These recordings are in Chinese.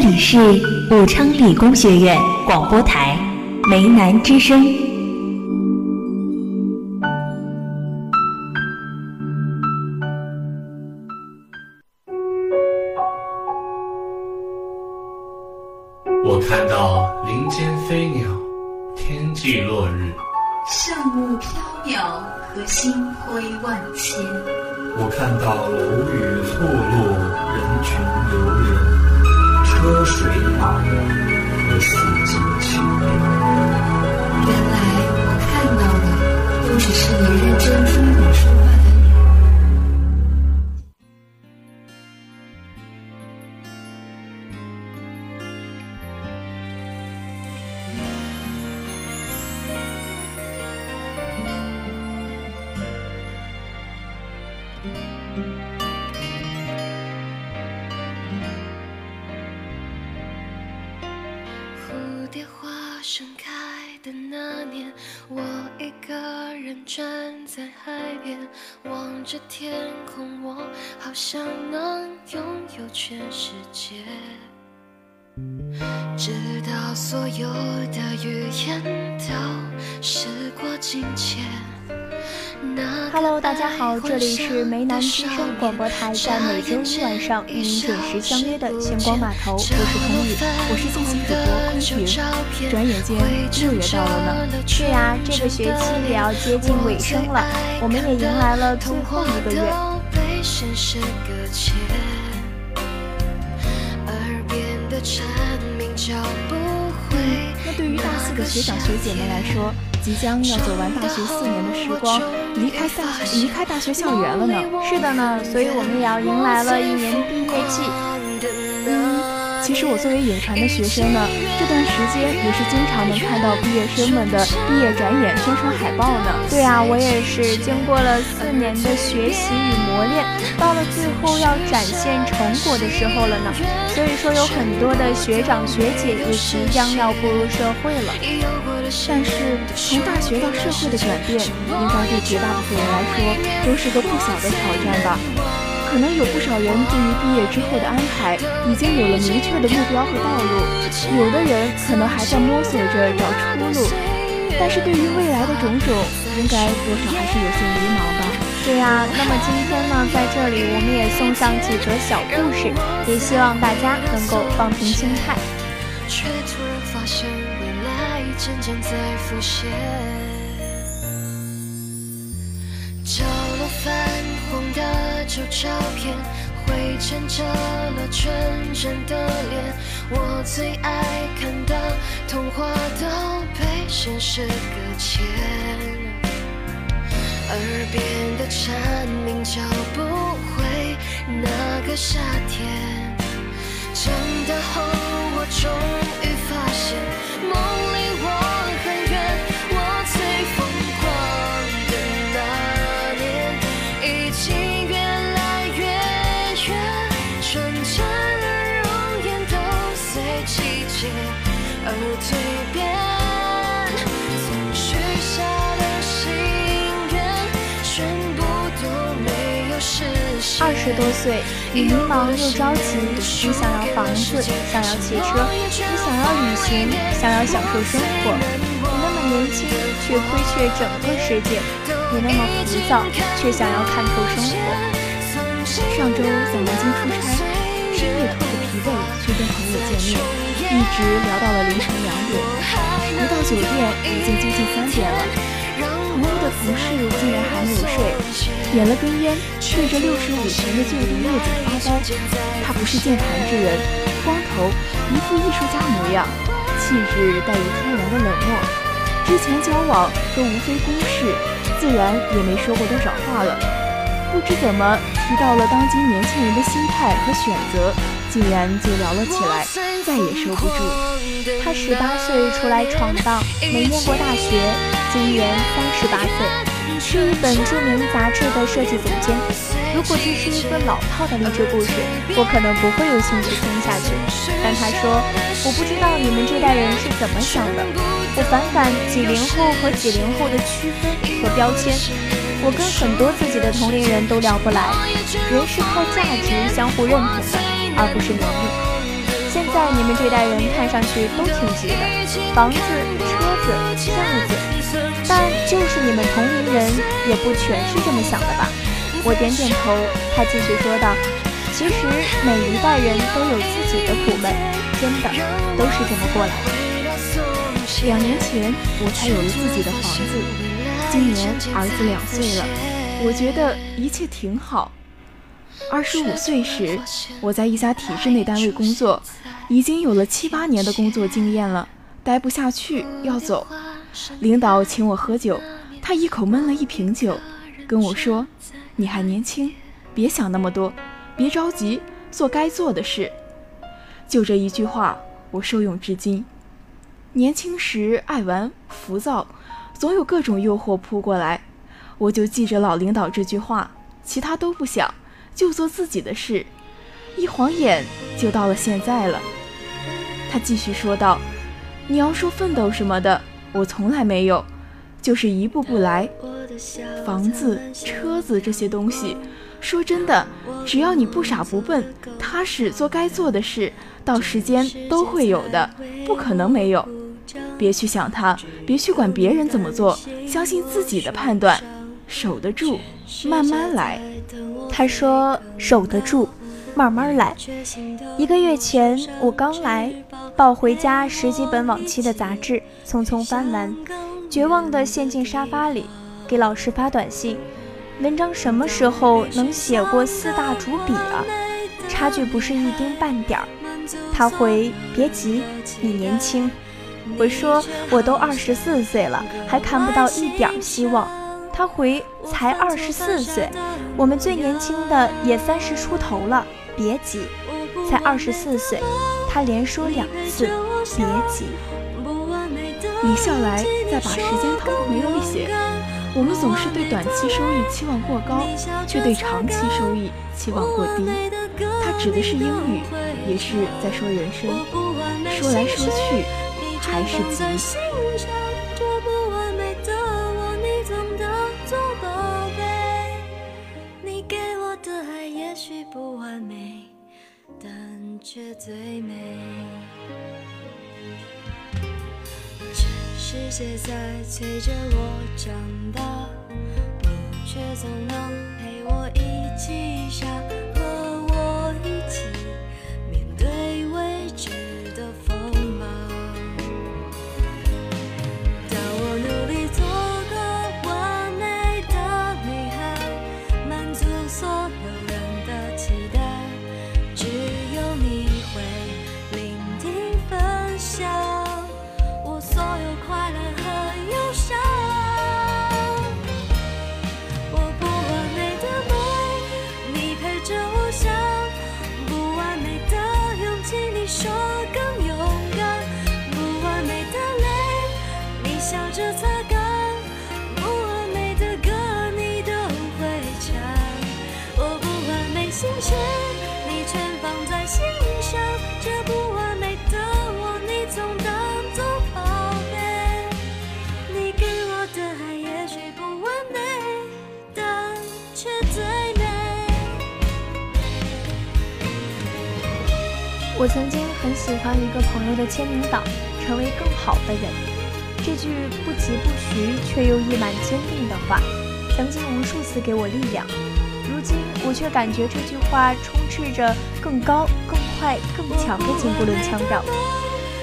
这里是武昌理工学院广播台梅南之声。好像能拥有全世界。直到所有的语言都时过境迁。Hello，大家好，这里是梅南之声广播台，在每周一晚上与您准时相约的星光码头，我是童宇，我是信息主播昆平。转眼间六月到了呢，对呀，这个学期也要接近尾声了，我们也迎来了最后一个月。那对于大四的学长学姐们来说，即将要走完大学四年的时光，离开大离开大学校园了呢。是的呢，所以我们也要迎来了一年毕业季。嗯，其实我作为影传的学生呢，这段时间也是经常能看到毕业生们的毕业展演宣传海报呢。对啊，我也是经过了四年的学习与磨练，到了最后要展现成果的时候了呢。所以说，有很多的学长学姐也即将要步入社会了。但是，从大学到社会的转变，应该对绝大部分人来说都是个不小的挑战吧。可能有不少人对于毕业之后的安排已经有了明确的目标和道路，有的人可能还在摸索着找出路。但是对于未来的种种，应该多少还是有些迷茫吧。对呀，那么今天呢，在这里我们也送上几则小故事，也希望大家能够放平心态。却突然发现渐渐在浮现，泛黄的旧照片，灰尘遮了纯真的脸。我最爱看的童话都被现实搁浅，耳边的蝉鸣叫不回那个夏天。长大后，我终于发现梦里二十多岁，你迷茫又着急，你想要房子，想要汽车，你想要旅行，想要享受生活。你那么年轻，却亏缺整个世界；你那么浮躁，却想要看透生活。上周在南京出差，深夜拖着疲惫去跟朋友见面，一直聊到了凌晨两点。回到酒店已经接近三点了。同事竟然还没有睡，点了根烟，对着六十五平的旧地叶子发呆。他不是键盘之人，光头，一副艺术家模样，气质带有天然的冷漠。之前交往都无非公事，自然也没说过多少话了。不知怎么提到了当今年轻人的心态和选择，竟然就聊了起来，再也收不住。他十八岁出来闯荡，没念过大学。今年三十八岁，是一本著名杂志的设计总监。如果这是一个老套的励志故事，我可能不会有兴趣听下去。但他说：“我不知道你们这代人是怎么想的，我反感几零后和几零后的区分和标签。我跟很多自己的同龄人都聊不来。人是靠价值相互认同的，而不是年龄。”现在你们这代人看上去都挺急的，房子、车子、轿子，但就是你们同龄人也不全是这么想的吧？我点点头，他继续说道：“其实每一代人都有自己的苦闷，真的都是这么过来的。两年前我才有了自己的房子，今年儿子两岁了，我觉得一切挺好。”二十五岁时，我在一家体制内单位工作，已经有了七八年的工作经验了，待不下去要走。领导请我喝酒，他一口闷了一瓶酒，跟我说：“你还年轻，别想那么多，别着急，做该做的事。”就这一句话，我受用至今。年轻时爱玩、浮躁，总有各种诱惑扑过来，我就记着老领导这句话，其他都不想。就做自己的事，一晃眼就到了现在了。他继续说道：“你要说奋斗什么的，我从来没有，就是一步步来。房子、车子这些东西，说真的，只要你不傻不笨，踏实做该做的事，到时间都会有的，不可能没有。别去想他，别去管别人怎么做，相信自己的判断，守得住，慢慢来。”他说：“守得住，慢慢来。”一个月前，我刚来，抱回家十几本往期的杂志，匆匆翻完，绝望地陷进沙发里，给老师发短信：“文章什么时候能写过四大主笔啊？差距不是一丁半点儿。”他回：“别急，你年轻。”我说：“我都二十四岁了，还看不到一点希望。”他回：“才二十四岁，我们最年轻的也三十出头了，别急，才二十四岁。”他连说两次：“别急。”你笑来，再把时间掏回了一些。我们总是对短期收益期望过高，却对长期收益期望过低。他指的是英语，也是在说人生。说来说去，还是急。却最美。全世界在催着我长大，你却总能陪我一起傻。我曾经很喜欢一个朋友的签名档，成为更好的人。这句不疾不徐却又溢满坚定的话，曾经无数次给我力量。如今我却感觉这句话充斥着更高、更快、更强的进步论腔调。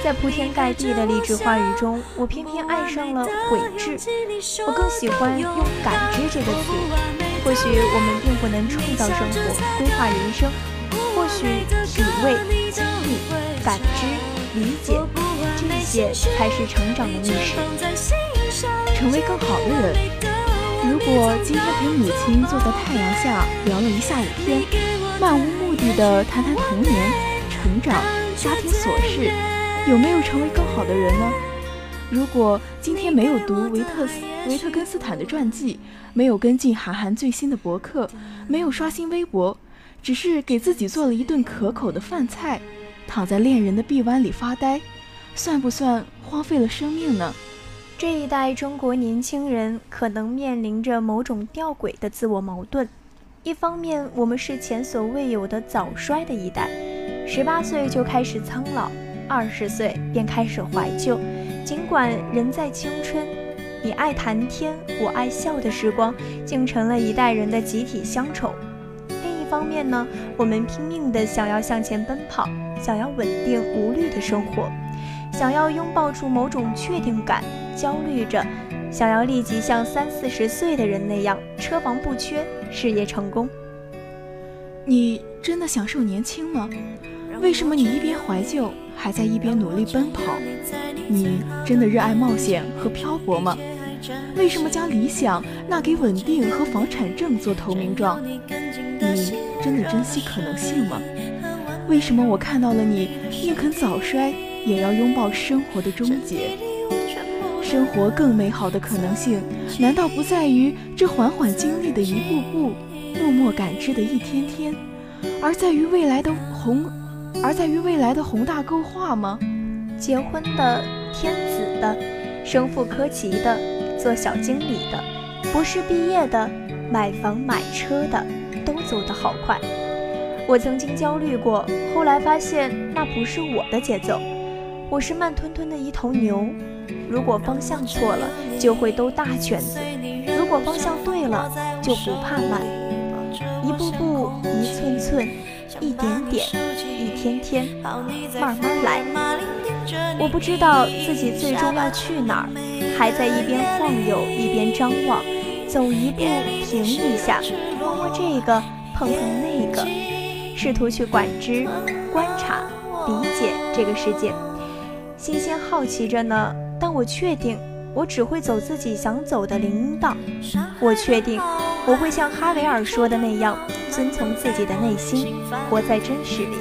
在铺天盖地的励志话语中，我偏偏爱上了悔志。我更喜欢用感知这个词。或许我们并不能创造生活、规划人生。或许体味、理解，这些才是成长的密室。成为更好的人。如果今天陪母亲坐在太阳下聊了一下午天，漫无目的的谈谈童年、成长、家庭琐事，有没有成为更好的人呢？如果今天没有读维特斯维特根斯坦的传记，没有跟进韩寒最新的博客，没有刷新微博。只是给自己做了一顿可口的饭菜，躺在恋人的臂弯里发呆，算不算荒废了生命呢？这一代中国年轻人可能面临着某种吊诡的自我矛盾：一方面，我们是前所未有的早衰的一代；十八岁就开始苍老，二十岁便开始怀旧。尽管人在青春，你爱谈天，我爱笑的时光，竟成了一代人的集体乡愁。方面呢，我们拼命地想要向前奔跑，想要稳定无虑的生活，想要拥抱住某种确定感，焦虑着，想要立即像三四十岁的人那样车房不缺，事业成功。你真的享受年轻吗？为什么你一边怀旧，还在一边努力奔跑？你真的热爱冒险和漂泊吗？为什么将理想纳给稳定和房产证做投名状？真的珍惜可能性吗？为什么我看到了你宁肯早衰，也要拥抱生活的终结？生活更美好的可能性，难道不在于这缓缓经历的一步步？默默感知的一天天，而在于未来的宏，而在于未来的宏大构画吗？结婚的、天子的、升副科级的、做小经理的、博士毕业的、买房买车的，都走得好快。我曾经焦虑过，后来发现那不是我的节奏。我是慢吞吞的一头牛，如果方向错了，就会兜大圈子；如果方向对了，就不怕慢。一步步，一寸寸，一点点，一天天，慢慢来。我不知道自己最终要去哪儿，还在一边晃悠一边张望，走一步停一下，摸这个，碰碰那个，试图去感知、观察、理解这个世界，新鲜好奇着呢。但我确定，我只会走自己想走的林荫道。我确定。我会像哈维尔说的那样，遵从自己的内心，活在真实里。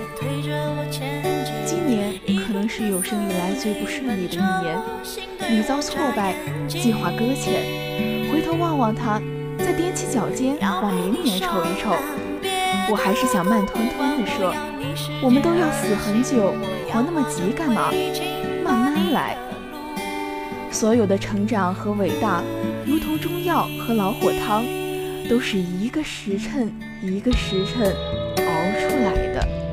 今年可能是有生以来最不顺利的一年，屡遭挫败，计划搁浅。回头望望他，再踮起脚尖往明年瞅一瞅。我还是想慢吞吞地说，我们都要死很久，活那么急干嘛？慢慢来。所有的成长和伟大，如同中药和老火汤。都是一个时辰一个时辰熬出来的。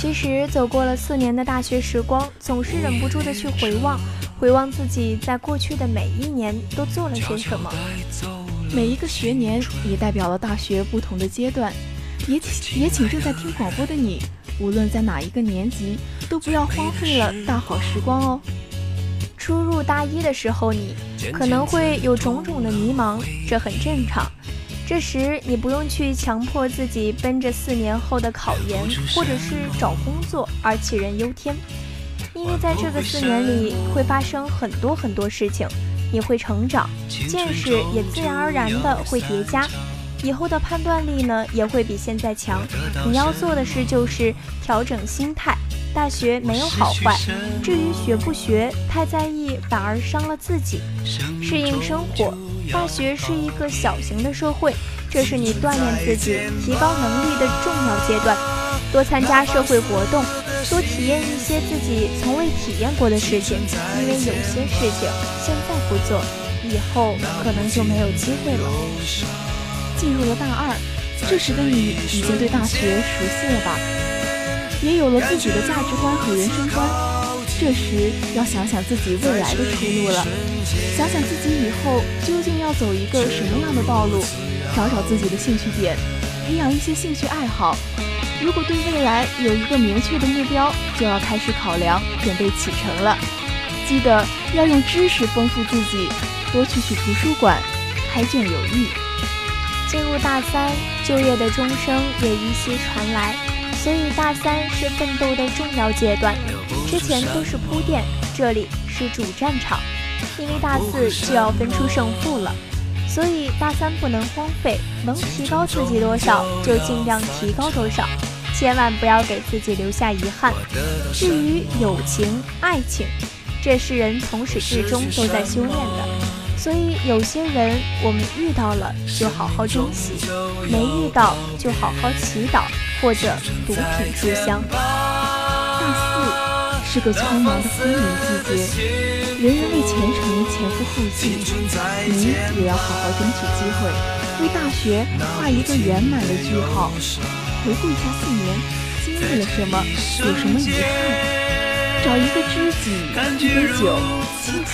其实走过了四年的大学时光，总是忍不住的去回望，回望自己在过去的每一年都做了些什么。每一个学年也代表了大学不同的阶段，也请也请正在听广播的你，无论在哪一个年级，都不要荒废了大好时光哦。初入大一的时候，你可能会有种种的迷茫，这很正常。这时，你不用去强迫自己奔着四年后的考研或者是找工作而杞人忧天，因为在这个四年里会发生很多很多事情，你会成长，见识也自然而然的会叠加，以后的判断力呢也会比现在强。你要做的事就是调整心态。大学没有好坏，至于学不学，太在意反而伤了自己。适应生活，大学是一个小型的社会，这是你锻炼自己、提高能力的重要阶段。多参加社会活动，多体验一些自己从未体验过的事情，因为有些事情现在不做，以后可能就没有机会了。进入了大二，这时的你已经对大学熟悉了吧？也有了自己的价值观和人生观，这时要想想自己未来的出路了，想想自己以后究竟要走一个什么样的道路，找找自己的兴趣点，培养一些兴趣爱好。如果对未来有一个明确的目标，就要开始考量，准备启程了。记得要用知识丰富自己，多去去图书馆，开卷有益。进入大三，就业的钟声也依稀传来。所以大三是奋斗的重要阶段，之前都是铺垫，这里是主战场。因为大四就要分出胜负了，所以大三不能荒废，能提高自己多少就尽量提高多少，千万不要给自己留下遗憾。至于友情、爱情，这是人从始至终都在修炼的。所以有些人我们遇到了就好好珍惜，没遇到就好好祈祷或者毒品书香。大四是个匆忙的分离季节，人人为前程前赴后继，你也要好好争取机会，为大学画一个圆满的句号。回顾一下四年，经历了什么，有什么遗憾？找一个知己，一杯酒，倾诉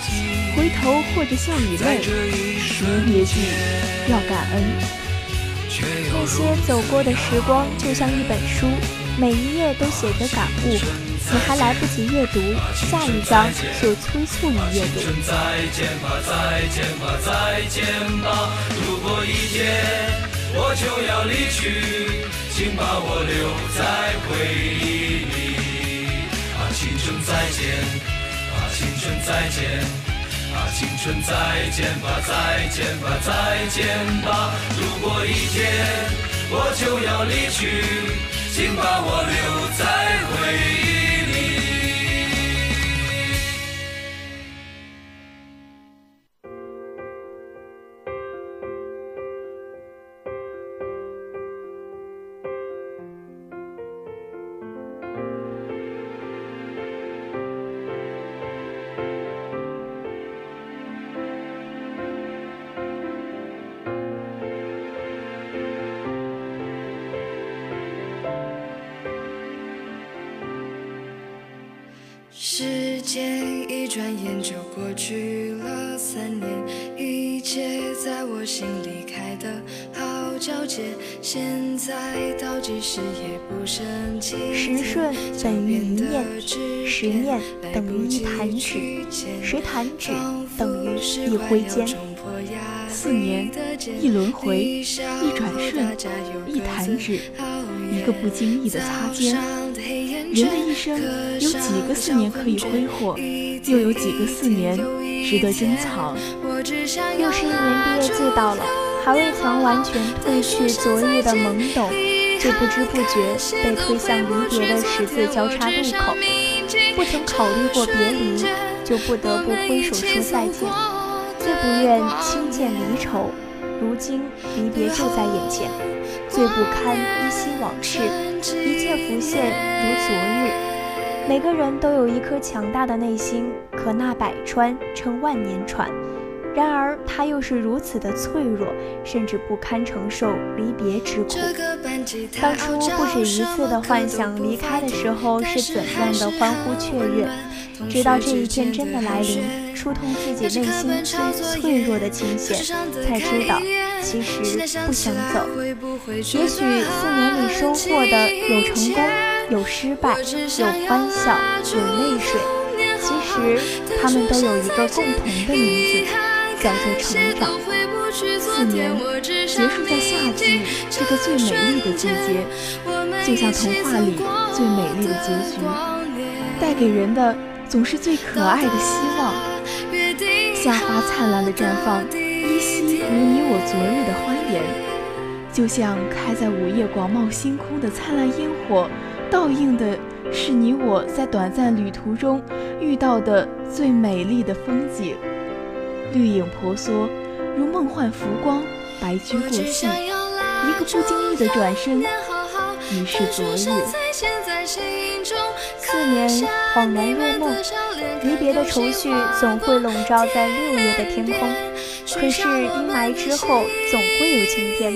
之。回头或者笑与泪，别记，要感恩。那些走过的时光就像一本书，每一页都写着感悟，你还来不及阅读，下一章就催促你阅读。再见吧，再见吧，再见吧！如果一天我就要离去，请把我留在回忆里。啊，青春再见，啊，青春再见。啊，青春再见吧，再见吧，再见吧！如果一天我就要离去，请把我留在回忆我心里开得好皎洁。现在倒计时也不生气。时顺等于一念，十念等于一弹指，十弹指等于一挥间。四年，一轮回，一转瞬，一弹指，一个不经意的擦肩。人的一生有几个四年可以挥霍，又有几个四年值得珍藏？又是一年毕业季到了，还未曾完全褪去昨日的懵懂，就不知不觉被推向离别的十字交叉路口。不曾考虑过别离，就不得不挥手说再见。最不愿轻见离愁，如今离别就在眼前。最不堪依稀往事，一切浮现如昨日。每个人都有一颗强大的内心，可纳百川，称万年船。然而他又是如此的脆弱，甚至不堪承受离别之苦。当初不止一次的幻想离开的时候是怎样的欢呼雀跃，直到这一天真的来临，触痛自己内心最脆弱的琴弦，才知道其实不想走。也许四年里收获的有成功，有失败，有欢笑，有泪水，其实他们都有一个共同的名字。叫做成长。四年结束在夏季这个最美丽的季节，就像童话里最美丽的结局，带给人的总是最可爱的希望。夏花灿烂的绽放，依稀如你我昨日的欢颜，就像开在午夜广袤星空的灿烂烟火，倒映的是你我在短暂旅途中遇到的最美丽的风景。绿影婆娑，如梦幻浮光，白驹过隙，一个不经意的转身，已是昨日。四年恍然若梦，离别的愁绪总会笼罩在六月的天空。可是阴霾之后，总会有晴天。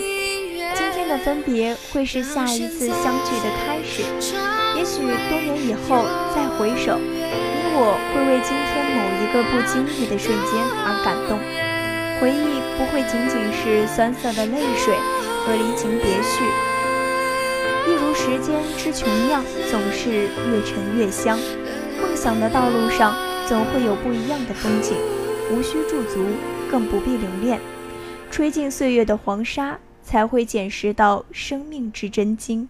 今天的分别，会是下一次相聚的开始。也许多年以后再回首。你我会为今天某一个不经意的瞬间而感动，回忆不会仅仅是酸涩的泪水和离情别绪，一如时间之琼样，总是越沉越香。梦想的道路上总会有不一样的风景，无需驻足，更不必留恋，吹尽岁月的黄沙，才会捡拾到生命之真经。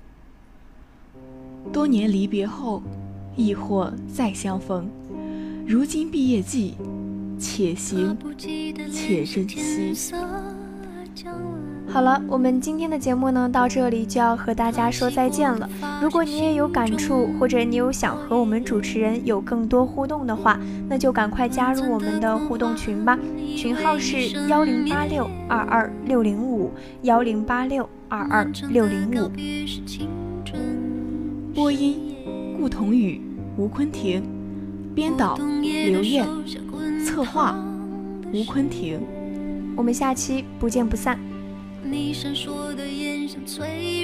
多年离别后。亦或再相逢，如今毕业季，且行且珍惜。好了，我们今天的节目呢，到这里就要和大家说再见了。如果你也有感触，或者你有想和我们主持人有更多互动的话，那就赶快加入我们的互动群吧，群号是幺零八六二二六零五幺零八六二二六零五。播音。顾同宇、吴昆婷，编导刘艳，策划吴昆婷。我们下期不见不散。你闪烁的眼神脆弱